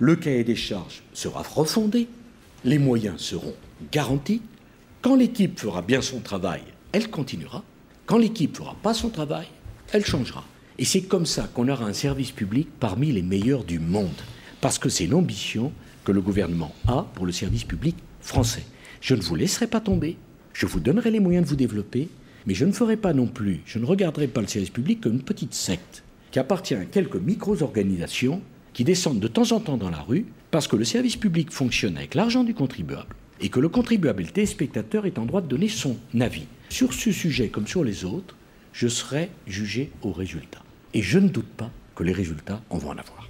Le cahier des charges sera refondé, les moyens seront garantis. Quand l'équipe fera bien son travail, elle continuera. Quand l'équipe fera pas son travail, elle changera. Et c'est comme ça qu'on aura un service public parmi les meilleurs du monde. Parce que c'est l'ambition que le gouvernement a pour le service public français. Je ne vous laisserai pas tomber. Je vous donnerai les moyens de vous développer. Mais je ne ferai pas non plus, je ne regarderai pas le service public comme une petite secte qui appartient à quelques micro-organisations qui descendent de temps en temps dans la rue parce que le service public fonctionne avec l'argent du contribuable et que le contribuable et le téléspectateur est en droit de donner son avis. Sur ce sujet comme sur les autres, je serai jugé au résultat. Et je ne doute pas que les résultats, on va en avoir.